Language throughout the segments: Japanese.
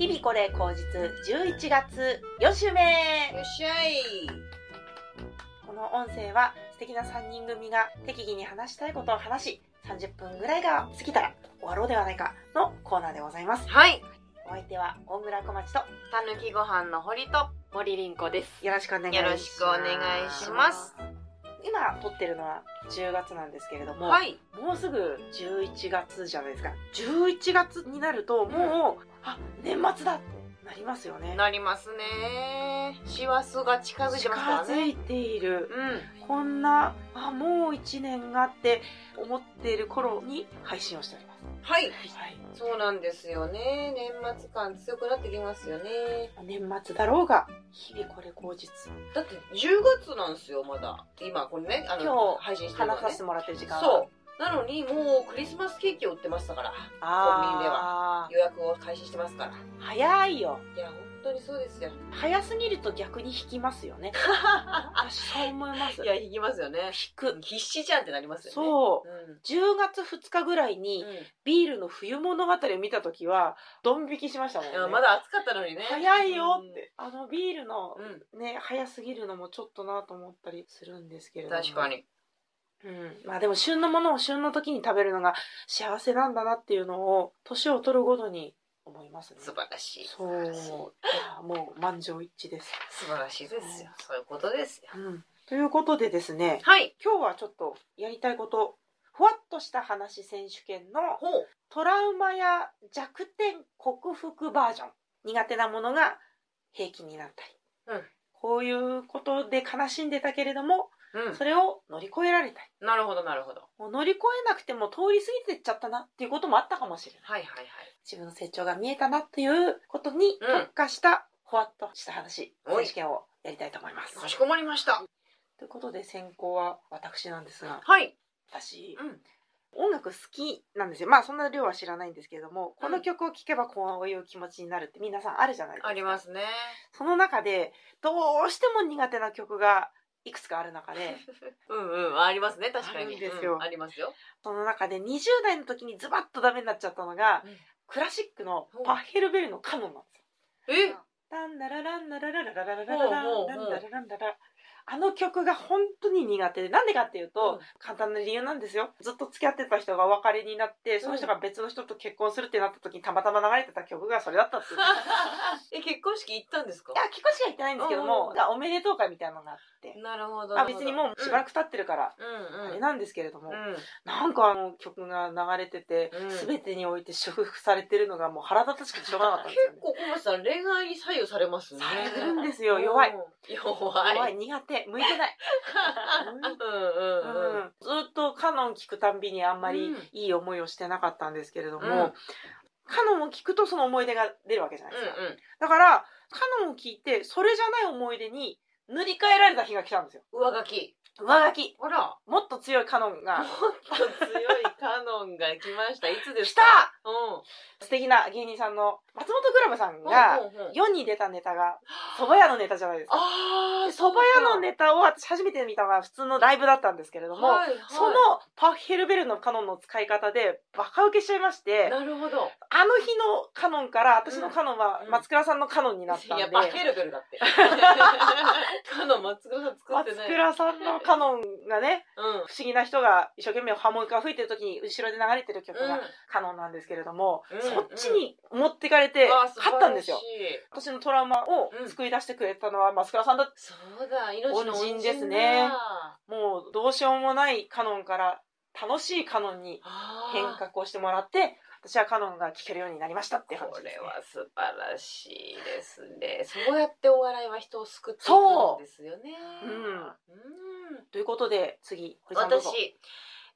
日々これ口実11月4週目よっしゃい。この音声は素敵な3人組が適宜に話したいことを話し30分ぐらいが過ぎたら終わろうではないかのコーナーでございますはい。お相手は大村小町とたぬきご飯の堀と森凛子です。よろしくお願いしますよろしくお願いします今撮ってるのは10月なんですけれども、はい。もうすぐ11月じゃないですか11月になるともう、あ年末だってなりますよねなりますね。師走が近づいてますからね。近づいているうん。こんなあもう1年がって思っている頃に配信をしておりますはい。はいそうなんですよね。年末感強くなってきますよね。年末だろうが日々これ口実だって10月なんですよ、まだ。今、これね、あの、今日配信してるね話させて。もらってる時間はそう。なのに、もうクリスマスケーキを売ってましたから。コンビニであ予約を開始してますから。ー早いよいや、本当にそうですよ。早すぎると逆に引きますよね 私そう思いますいや、引きますよね。引く必死じゃんってなりますよね。そううん。10月2日ぐらいにうんビールの冬物語を見た時はドン引きしましたもんねまだ暑かったのにね。早いよって、あのビールのうん。ね早すぎるのもちょっとなと思ったりするんですけれども確かに。うん、まあでも旬のものを旬の時に食べるのが幸せなんだなっていうのを年を取るごとに思いますね素晴らしい。そういもう満場一致です、素晴らしいですよ。そういうことですよ。うん、ということでですねはい。今日はちょっとやりたいことふわっとした話選手権の。トラウマや弱点克服バージョン苦手なものが平気になったり、うんこういうことで悲しんでたけれどもうん。それを乗り越えられたりなるほど、なるほど。もう乗り越えなくても通り過ぎてっちゃったなっていうこともあったかもしれないはいはいはい。自分の成長が見えたなっていうことにうん特化したふわっとした話、選手権をやりたいと思いますかしこまりました。ということで先行は私なんですがはい。私うん。音楽好きなんですよまあそんな量は知らないんですけれども、この曲を聴けばこういう気持ちになるって皆さんあるじゃないですかありますね。その中でどうしても苦手な曲がいくつかある中で うんうん。ありますね、確かに。あるんですようんありますよ。その中で20代の時にズバッとダメになっちゃったのが、うんクラシックのパッヘルベルのカノンなんですよえ？ランダラランダララララララララランダラあの曲が本当に苦手でなんでかっていうと、うん簡単な理由なんですよずっと付き合ってた人がお別れになってその人が別の人と結婚するってなった時にたまたま流れてた曲がそれだったっていういえ、結婚式行ったんですかや結婚式は行ってないんですけども、うんおめでとう会みたいなのがあって、なるほど。まあ、別にもうしばらく。く経ってるから。あれなんですけれども、うん。なんかあの曲が流れてて、うん全てにおいて祝福されてるのがもう腹立たしくてしょうがなかったんですよ、ね 結。構、小松さん、恋愛に左右されますね。されてるんですよ弱いうん。弱い。弱い苦手向いてない、うんうんうん。ずっとカノン聞くたんびにあんまりうんいい思いをしてなかったんですけれども、うんカノンを聞くとその思い出が出るわけじゃないですか、うんうん。だからカノンを聞いてそれじゃない思い出に塗り替えられた日が来たんですよ。上書き。上書き。ほら。もっと強いカノンが。もっと強いカノンが来ました。いつです来た！かうん。素敵な芸人さんの松本クラブさんが世に出たネタが蕎麦屋のネタじゃないですか。あ蕎麦屋のネタを私初めて見たのが普通のライブだったんですけれども、はいはい。そのパッヘルベルのカノンの使い方でバカ受けしちゃいましてなるほど。あの日のカノンから私のカノンはうん。松倉さんのカノンになったんで、いや、バヘルベルだって。カノン松倉さん作って松ない。倉さんのカノンがねうん。不思議な人が一生懸命ハーモニカを吹いてる時に後ろで流れてる曲うん。がカノンなんですけれども、うんそっちに持ってかれて勝ったんですよ。私のトラウマをうん。救い出してくれたのは松倉さんだ。そうだ、命の恩人ですね。だもうどうしようもないカノンから楽しいカノンに変革をしてもらって私はカノンが聴けるようになりましたっていう話これです、ね、は素晴らしいですね。そうやってお笑いは人を救っていくんですよね。うん。うん。ということで次私、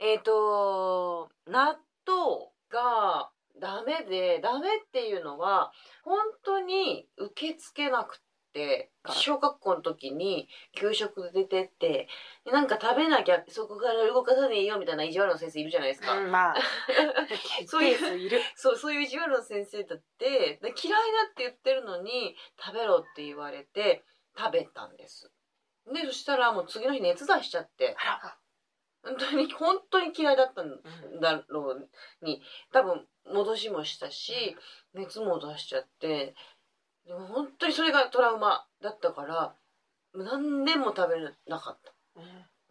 えっ、と、納豆がダメで、ダメっていうのは、本当に受け付けなくて、小学校の時に給食で出てって、なんか食べなきゃそこから動かさねえよみたいな意地悪な先生いるじゃないですか。うん、まあ。そういういる。そう、そういう意地悪な先生だって、で嫌いだって言ってるのに、食べろって言われて、食べたんです。で、そしたらもう次の日熱出しちゃって、本当に、本当に嫌いだったんだろうに、多分、戻しもしたし、熱も出しちゃってでも本当にそれがトラウマだったから何年も食べれなかった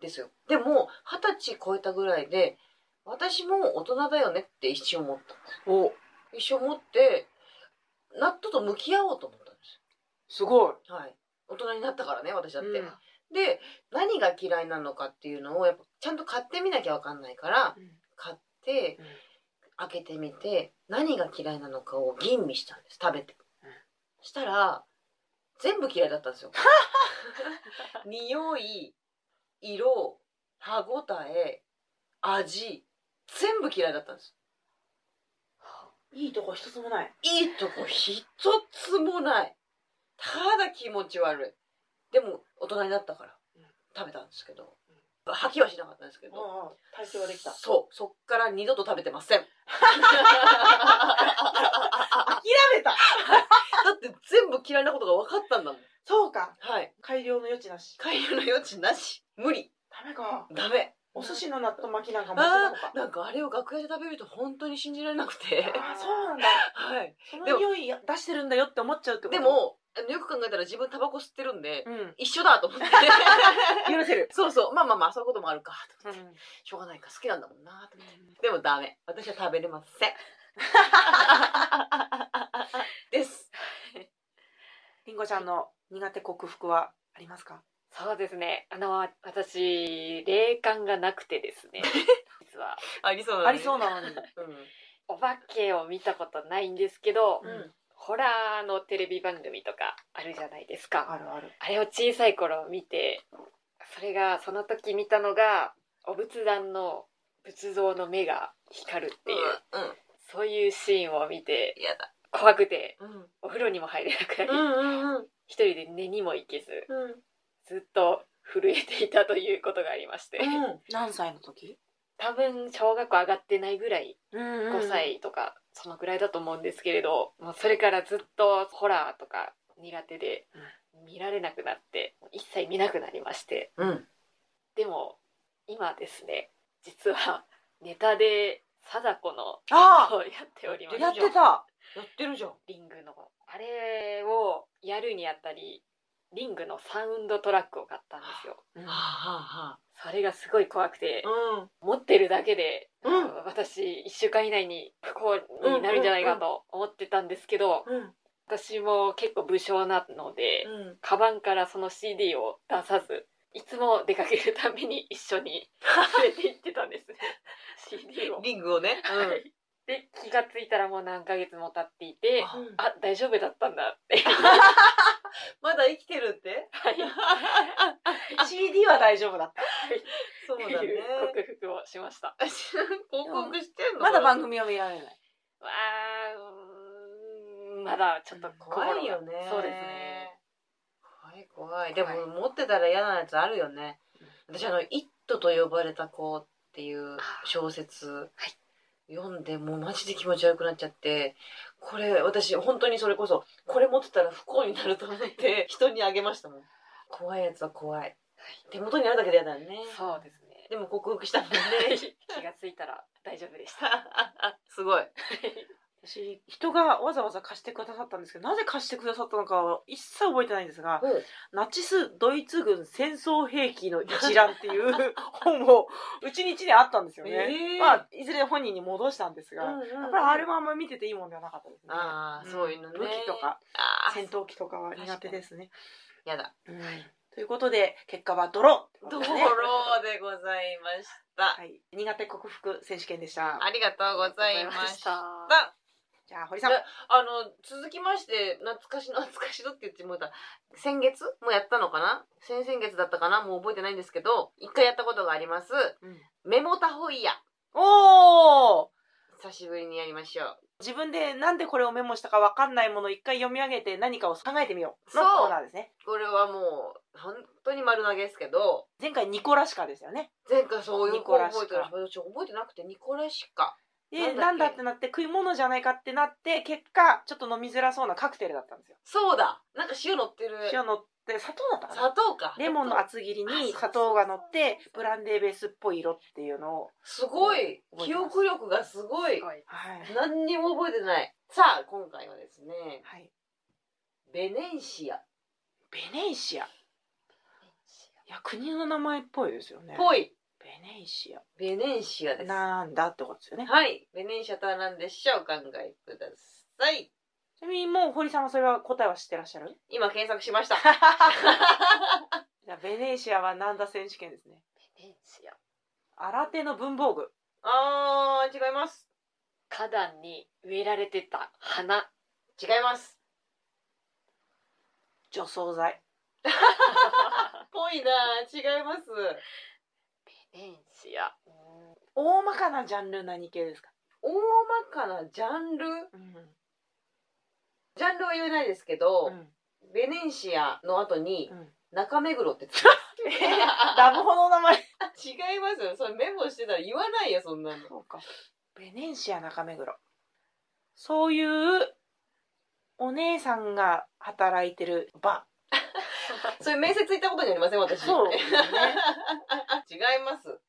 ですよ。でも二十歳超えたぐらいで私も大人だよねって一瞬思った。お。一瞬思って納豆と向き合おうと思ったんですごい。よはい。大人になったからね私だって、うん。で何が嫌いなのかっていうのをやっぱちゃんと買ってみなきゃ分かんないから買って、うん。開けてみて何が嫌いなのかを吟味したんです食べて、うんしたら全部嫌いだったんですよ。匂い色歯ごたえ味全部嫌いだったんです。いいとこ一つもない。いいとこ一つもない。ただ気持ち悪い。でも大人になったからうん。食べたんですけけど吐きはしなかったんですけどああ体勢はできた。そう。そっから二度と食べてません。だ 諦めたって全部嫌いなことが分かったんだもんそうか。はい改良の余地なし。改良の余地なし無理ダメか。ダメお寿司の納豆巻きなんか持ってたあのかー。なんかあれを楽屋で食べると本当に信じられなくてああ、そうなんだ。はいその匂い出してるんだよって思っちゃうってこと？で、もあのよく考えたら自分タバコ吸ってるんでうん。一緒だと思って 許せる。そうそうまあまあまあそういうこともあるかとうん。しょうがないか好きなんだもんなと思ってでもダメ私は食べれませんですりんごちゃんの苦手克服はありますか？そうですね。あの、私、霊感がなくてですね。実は、ありそうなのにありそうなのに。うんお化けを見たことないんですけど、うんホラーのテレビ番組とかあるじゃないですか。あるある。あれを小さい頃見て、それが、その時見たのが、お仏壇の仏像の目が光るっていう、うんそういうシーンを見て、やだ。怖くて、うん。お風呂にも入れなくなり、うんうんうん。一人で寝にも行けず、うん。ずっと震えていたということがありまして。何歳の時？多分小学校上がってないぐらいうん5歳とかそのぐらいだと思うんですけれど、もうそれからずっとホラーとか苦手で見られなくなって一切見なくなりまして。うん。でも今ですね実はネタで貞子のあをやっておりまあす。やってた。やってるじゃん。リングの。あれをやるにあたりリングのサウンドトラックを買ったんですよ。うん。はあはそれがすごい怖くてあはあ持ってるだけで、うん。私1週間以内に不幸になるんじゃないかと思ってたんですけど、うんうん。私も結構武将なので、うん。カバンからその CD を出さずいつも出かけるために一緒に 連れて行ってたんですね。CD を。リングをね。はい。で気がついたらもう何ヶ月も経っていてああ大丈夫だったんだって。まだ生きてるって？はい、CD は大丈夫だった？そうだね。いう克服をしました。報告してんの？まだ番組は見られない。わあまだちょっと怖いよね。そうですね。怖い。怖い。でも持ってたら嫌なやつあるよね。私あの「イット!」と呼ばれた子っていう小説読んでもうマジで気持ち悪くなっちゃってこれ私本当にそれこそこれ持ってたら不幸になると思って人にあげましたもん。怖いやつは怖い。手元にあるだけで嫌だよね。そうですね。でも克服したもんね。気がついたら大丈夫でした。すごい私、人がわざわざ貸してくださったんですけど、なぜ貸してくださったのかは一切覚えてないんですが、ナチス・ドイツ軍戦争兵器の一覧っていう 本をうちに一年あったんですよね。えー。まあ、いずれ本人に戻したんですが、うんうんやっぱりあれもあんまり見てていいもんではなかったですね。ああ、ん。そういうのね。武器とか戦闘機とかは苦手ですね。やだ。うん。ということで、結果はドローってことドローでございました。はい。苦手克服選手権でした。ありがとうございましたじゃあ、堀さん。あの続きまして懐かしの懐かしのって言ってもうた先月？もやったのかな？先々月だったかな？もう覚えてないんですけど一回やったことがあります。うん。メモタホイヤ。おー！久しぶりにやりましょう。自分でなんでこれをメモしたかわかんないものを一回読み上げて何かを考えてみよう。のそう。コーナーですね。これはもう本当に丸投げですけど。前回ニコラシカですよね。前回そういうニコラシカ。覚えてる私覚えてなくてニコラシカで、なんんだってなって食い物じゃないかってなって、結果、ちょっと飲みづらそうなカクテルだったんですよ。そうだ。なんか塩乗ってる。塩乗っで砂糖だったかな？砂糖か。レモンの厚切りに砂糖が乗ってブランデーベースっぽい色っていうのを。すごい。記憶力がすごい。はい、何にも覚えてない。さあ、今回はですね、はい、ベネンシア。っベネイシア。いや国の名前っぽいですよね。ぽい。ベネイシアベネンシアです。なんだってことですよねはい。ベネンシアとは何でしょうお考えください。ちなみにもう堀さんはそれは答えは知ってらっしゃる？今検索しました。じゃあベネイシアはなんだ選手権ですねベネンシア新手の文房具あー、違います。花壇に植えられてた花違います。除草剤 ぽいな違います。ベネンシア大まかなジャンル何系ですか、大まかなジャンル？うん。ジャンルは言えないですけど、うん。ベネンシアの後にうん。中目黒ってつきます。ラブホの名前。違いますよ。それメモしてたら言わないよ、そんなの。そうか。ベネンシア中目黒。そういうお姉さんが働いてるバ そういう面接行ったことにありません、私。そうですね。違 います。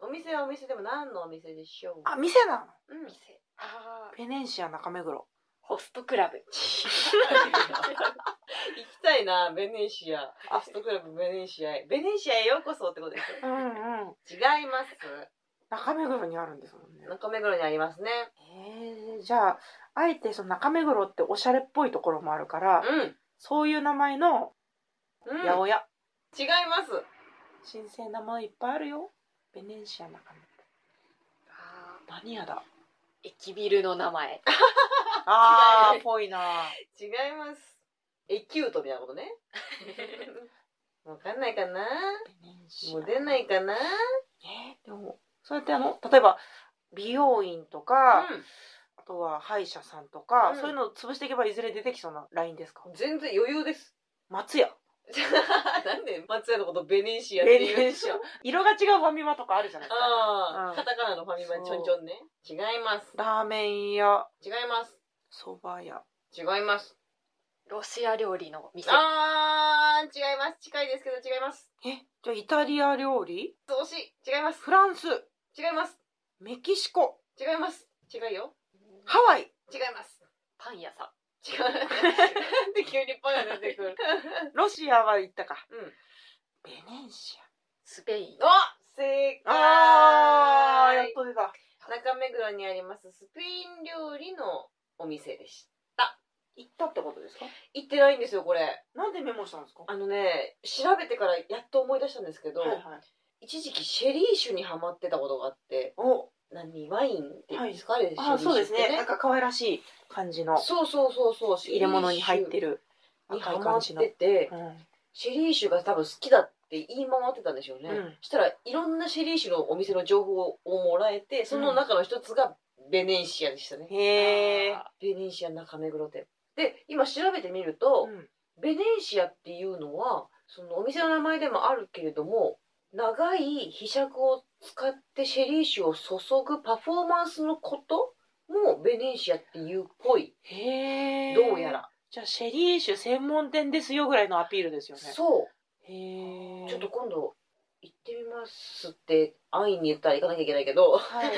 お店はお店でも何のお店でしょう？あ店なの？うん。行店あーベネンシア中目黒ホストクラブ きたいな、ベネシア。ホストクラブベネシアへ。ベネシアへようこそってことですよ。うんうん違います。中目黒にあるんですもんね中目黒にありますね。えー、じゃああえてその中目黒っておしゃれっぽいところもあるから、うん。そういう名前のうん。八百屋、違います。新鮮なものいっぱいあるよ。ベネンシア中目黒あ何屋だ。ー駅ビルの名前。あーぽいな。違います。エキュートみたいなことね。わかんないかな。もう出ないかな。えーでもそうやってあの例えば美容院とか、あとは歯医者さんとか、うん。そういうのを潰していけばいずれ出てきそうなラインですか？うん。全然余裕です。松屋 なんで松屋のことベネシアってベいう？ネンシア色が違うファミマとかあるじゃないですかうんカタカナのファミマにちょんちょんね。違います。ラーメン屋違います。そば屋違います。ロシア料理の店あー、違います。近いですけど違います。え？じゃあイタリア料理？惜しい。違います。フランス違います。メキシコ違います。違うよ。ハワイ違います。パン屋さん違う。なんで急にパンが出てくる？ロシアは行ったかうん。ベネンシスペインあ正解アあーやっと出た中目黒にありますスペイン料理のお店でした。行ったってことですか？行ってないんですよ、これ。なんでメモしたんですか？あのね、調べてからやっと思い出したんですけど、はいはい一時期シェリー酒にハマってたことがあって、お何ワインですか、あれあそうですね。なんかか可愛らしい感じのそうそうそうそう。入れ物に入ってる赤い感じの。てうん。シェリー酒が多分好きだって言い回ってたんでしょうね、うん。そしたらいろんなシェリー酒のお店の情報をもらえてその中の一つがベネシアでしたね、へえあベネシア中目黒店。で今調べてみると、うん。ベネシアっていうのはそのお店の名前でもあるけれども長いひしゃくを使ってシェリー酒を注ぐパフォーマンスのこともベネシアっていうっぽい。へえどうやら、じゃあシェリー酒専門店ですよぐらいのアピールですよね。そう。へえちょっと今度行ってみますって安易に言ったら行かなきゃいけないけど。はい。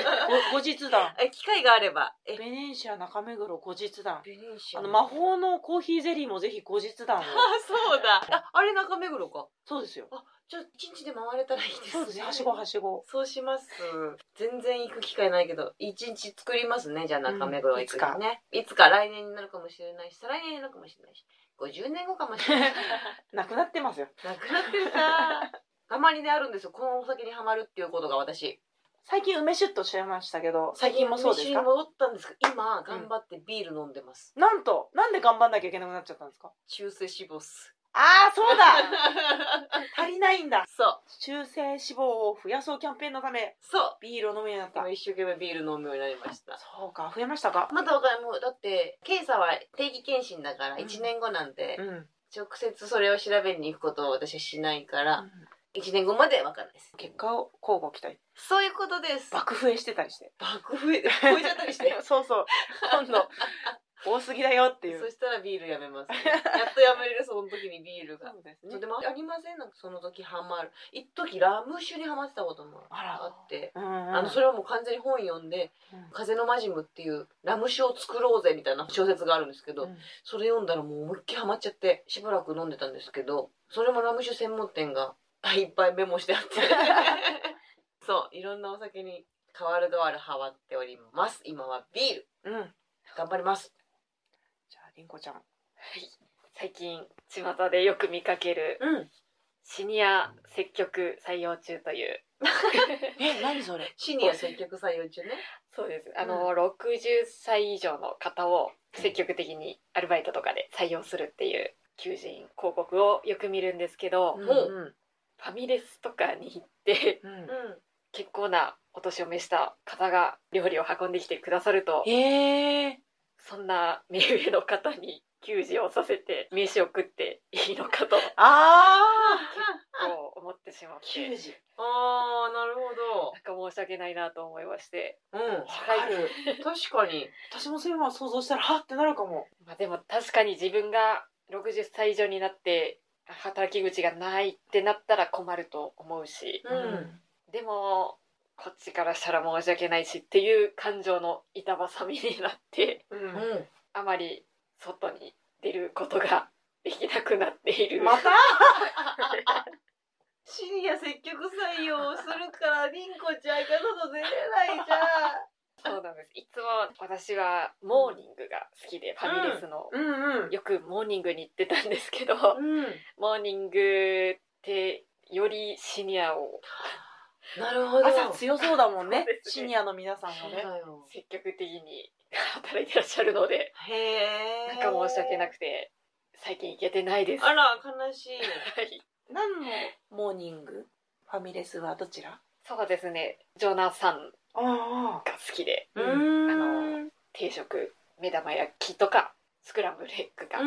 ご 後日談。え機会があれば。え。ベネンシア中目黒後日談。ベネシア。あの魔法のコーヒーゼリーもぜひ後日談を。あそうだ。ああれ中目黒か。そうですよじゃあ一日で回れたらいいですね。そうです。ねはしごはしご。そうします。全然行く機会ないけど一日作りますね。じゃあ中目黒行く日ね、いつか来年になるかもしれないし再来年になるかもしれないし。50年後かもしれない。なくなってますよ。なくなってるかたまにねあるんですよ。このお酒にはまるっていうことが私。最近梅酒とおっしゃいましたけど最近もそうですか？最近戻ったんです。けど今頑張ってビール飲んでます、なんとなんで頑張んなきゃいけなくなっちゃったんですか？中性脂肪っすああそうだ。足りないんだ。そう。中性脂肪を増やそうキャンペーンのため。そう。ビールを飲むようになった。今一生懸命ビール飲むようになりました。そうか増えましたか？まだわかんない。もうだって検査は定期検診だからうん。1年後なんで、うん、うん直接それを調べに行くことを私はしないから、1年後までわかんないです。結果を交互期待。そういうことです。爆増えしてたりして。爆増え超えちゃったりして。そうそう。今度 多すぎだよっていう。そしたらビールやめます、ね、やっとやめれるその時にビールが。そうですね。でもありません？なんかその時ハマる。一時ラム酒にハマってたこともあって。うんうん。あのそれはもう完全に本読んでうん「風のマジム」っていうラム酒を作ろうぜみたいな小説があるんですけど、うん。それ読んだらもう思いっきりハマっちゃってしばらく飲んでたんですけどそれもラム酒専門店がいっぱいメモしてあって。そういろんなお酒に変わる変わるハマっております。今はビール。うん。頑張りますりんこちゃん。はい。最近巷でよく見かけるうん。シニア積極採用中という。え何それ？シニア積極採用中ね。そうです。あの、60歳以上の方を積極的にアルバイトとかで採用するっていう求人広告をよく見るんですけど、うん。フう。ん。ァミレスとかに行ってうん。うん結構なお年を召した方が料理を運んできてくださるとへえそんな目上の方に給仕をさせて名刺を送っていいのかと。あこう思ってしまって。給仕。あーなるほど。なんか申し訳ないなと思いまして、うん社会人確かに。私もそういうのを想像したらはってなるかも。まあ、でも確かに自分が60歳以上になって働き口がないってなったら困ると思うし。うん。でもこっちからしたら申し訳ないしっていう感情の板挟みになってうん。うんあまり外に出ることができなくなっている。また？シニア積極採用するからりんこちゃんが外出れないじゃそうなんです。いつも私はモーニングが好きで、ファミレスの、うんうん。よくモーニングに行ってたんですけど、うん。モーニングってよりシニアをなるほど。朝強そうだもんね。ね。シニアの皆さんはね。積極的に働いてらっしゃるので。へえなんか申し訳なくて最近行けてないです。あら悲しい。はい。何のモーニング？ファミレスはどちら？そうですね。ジョナサンあが好きで。ううん。んあの定食目玉焼きとかスクランブルエッグが。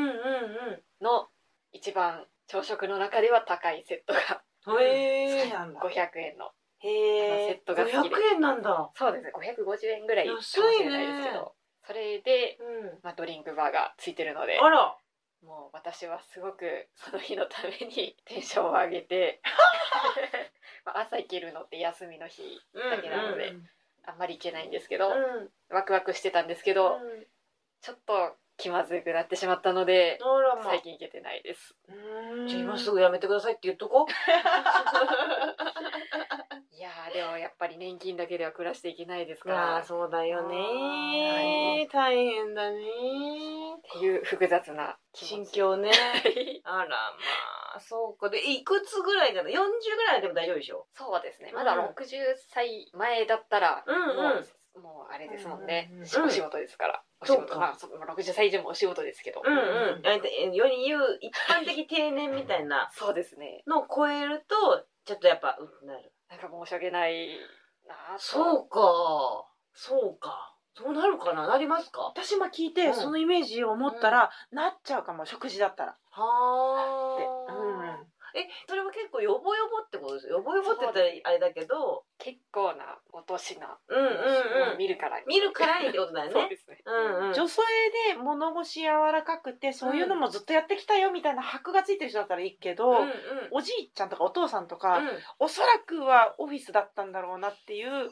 の一番朝食の中では高いセットがうんんだ500円のへえセットが好きで。500円なんだ。そうですね。550円ぐらいかもし安いねれないですけど。それで、うん。まあ、ドリンクバーがついてるのであら。もう私はすごくその日のためにテンションを上げて まあ朝行けるのって休みの日だけなので、あんまり行けないんですけど、うん。ワクワクしてたんですけど、うん。ちょっと気まずくなってしまったので最近行けてないです。うん。じゃあ今すぐやめてくださいって言っとこう。い やーでもやっぱり年金だけでは暮らしていけないですかあらあそうだよはね大変だね。っていう複雑な心境ね。はい。あらまあそうか。でいくつぐらいかな？40ぐらいでも大丈夫でしょ？そうですね。まだうん60歳前だったら、うんうん。もうもうあれですもんね、うんうんお仕事ですから、お仕そうか。事。まあそうまあ60歳以上もお仕事ですけど、うんうん。ええ世に言う一般的定年みたいな。そうですね。のを超えるとちょっとやっぱうってなるなんか申し訳ないなそうか。そうか。そうなるかな。なりますか？私今聞いて、うん。そのイメージを思ったら、なっちゃうかも食事だったら。はでうん。あえそれは結構ヨボヨボってことですよ。ヨボヨボって言ったらあれだけど。結構なお年な、うんうんうん。見るから。に見るからにってことだよね。そうですね。うんうん。女性で物腰柔らかくてそういうのもずっとやってきたよみたいな箔がついてる人だったらいいけど、うんうん。おじいちゃんとかお父さんとか、うん。おそらくはオフィスだったんだろうなっていう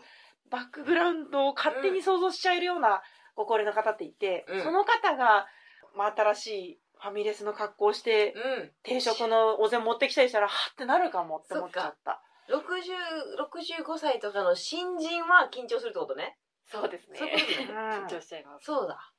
バックグラウンドを勝手に想像しちゃえるようなご高齢の方っていて、うん。その方が、まあ、新しいファミレスの格好をして、うん。定食のお膳持ってきたりしたらはってなるかもって思っちゃった。60 65歳とかの新人は緊張するってことね。そうですね。緊張しちゃいます。そうだ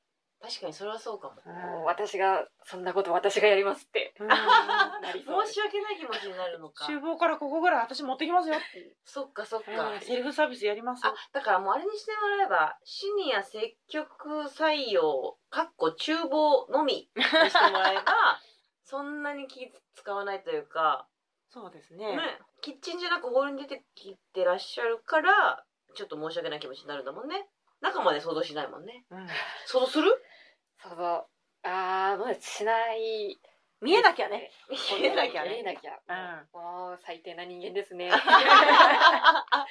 確かにそれはそうかも。もう私がそんなこと私がやりますって。申し訳ない気持ちになるのか。厨房からここぐらい私持ってきますよって。いう、そっかそっか。うん。セルフサービスやります。よあだからもうあれにしてもらえばシニア積極採用かっこ厨房のみにしてもらえば そんなに気使わないというか、そうですね。ね、キッチンじゃなくホールに出てきてらっしゃるからちょっと申し訳ない気持ちになるんだもんね。中まで想像しないもんね。うん。想像する？そうそう。あーまあしない。見えなきゃね。見えなきゃね。見えなきゃ。うん。もう最低な人間ですね。あ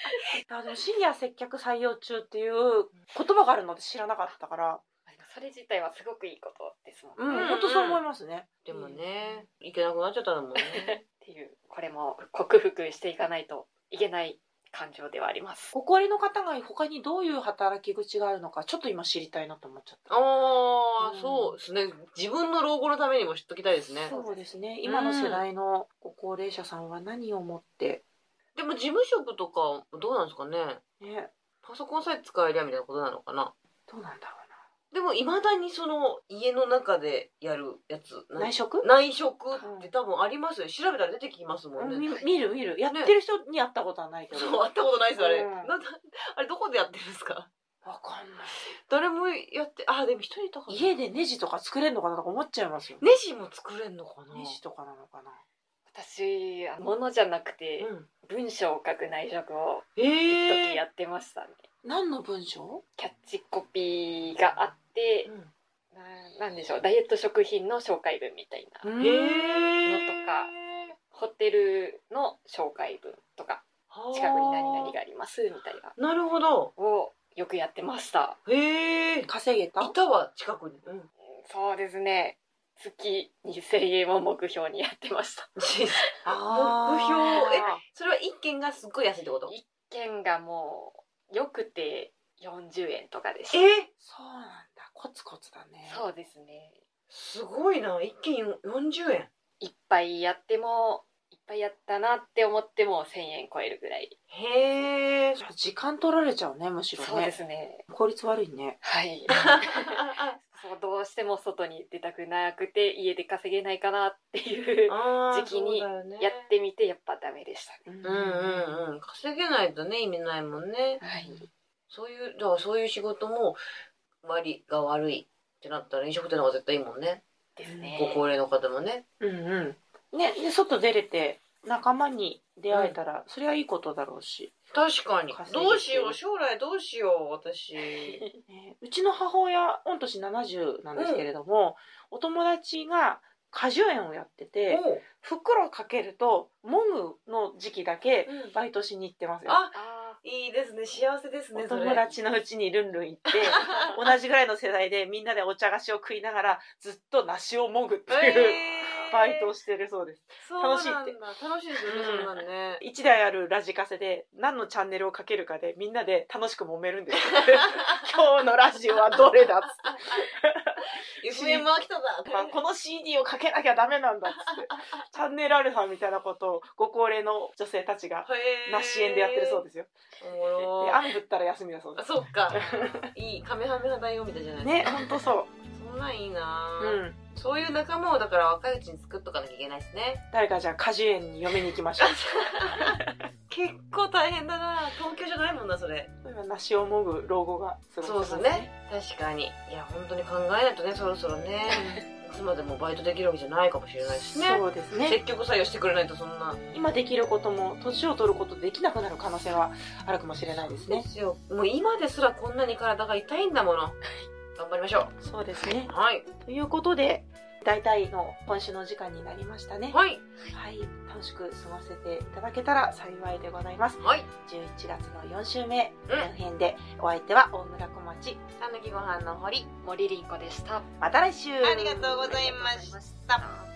でもシニア接客採用中っていう言葉があるのって知らなかったから。それ自体はすごくいいことですもうんん、ね。本当そう思いますね。でもね、いけなくなっちゃったんだもんね。っていうこれも克服していかないといけない感情ではあります。ご高齢の方が他にどういう働き口があるのか、ちょっと今知りたいなと思っちゃった。ああ、うんそうですね。自分の老後のためにも知っときたいですね。そうですね。今の世代のご高齢者さんは何を思って、でも事務職とかどうなんですかね。ね、パソコンさえ使えりゃみたいなことなのかな。どうなんだろでもいまだにその家の中でやるやつ。内職？内職って多分ありますよ調べたら出てきますもんね、み見る見る。やってる人に会ったことはないけど。そう会ったことないですあれ、うんあれどこでやってるんですか？わかんない。誰もやってあでも一人いたかな家でネジとか作れるのかなとか思っちゃいますよ。ネジも作れんのかな？ネジとかなのかな。私物じゃなくてうん文章を書く内職をえ一え時やってましたね。何の文章？キャッチコピーがあってうん。ななんでしょうダイエット食品の紹介文みたいなのとかホテルの紹介文とか近くに何々がありますみたいな。なるほど。をよくやってました。へえ稼げた？いたわ近くに、うん、そうですね。月2000円を目標にやってました。目標。えそれは一件がすっごい安いってこと？一件がもうよくて40円とかでした。え？そうなんだ。コツコツだね。そうですね。すごいな。一件40円。いっぱいやってもいっぱいやったなって思っても1000円超えるぐらい、へえ時間取られちゃうね、むしろね。そうですね。効率悪いね。はい。そうどうしても外に出たくなくて家で稼げないかなっていう時期にやってみてやっぱダメでしたね。うんうんうんうん。稼げないとね意味ないもんね。はい。そういうだからそういう仕事も割が悪いってなったら飲食店の方が絶対いいもんね。ですね。ご高齢の方もね。うんうん。ね、で、外出れて仲間に出会えたら、それはいいことだろうし。確かに。稼いでて。どうしよう。将来どうしよう私。ねうちの母親、御年70なんですけれども、お友達が果樹園をやってて、おう。袋かけると、もぐの時期だけうん。バイトしに行ってますよ。ああいいですね。幸せですねお友達のうちにルンルン行って、同じぐらいの世代でみんなでお茶菓子を食いながら、ずっと梨をもぐっていう、えーバイトをしてるそうです。そう楽しいって。楽しいですよね、うんそんなんね。1台あるラジカセで何のチャンネルをかけるかでみんなで楽しく揉めるんです。よ 今日のラジオはどれだっつって。FM 飽きただまあこの CD をかけなきゃダメなんだっつって。チャンネルアルファみたいなことをご高齢の女性たちが梨園でやってるそうですよ。雨降ったら休みだそうであそっか。いいカメハメハ大王みたいじゃないす。ね、ほんとそそんなんいいな。う。ん。そういう仲間をだから若いうちに作っとかなきゃいけないですね。誰かじゃあ果樹園に嫁に行きましょう。結構大変だな。東京じゃないもんなそれ。今梨をもぐ老後がすごいそうですね。確かに。いや本当に考えないとねそろそろね。いつまでもバイトできるわけじゃないかもしれないしね。そうですね。積極採用してくれないとそんな。今できることも年を取ることできなくなる可能性はあるかもしれないですね。ですよ。もう今ですらこんなに体が痛いんだもの 頑張りましょそうですね。うはい。ということで大体の今週の時間になりましたね。はい。はい。楽しく過ごせていただけたら幸いでございます。はい。11月の4週目うん。4編でお相手は大村小町。たぬきご飯の堀。森凛子でした。また来週。ありがとうございました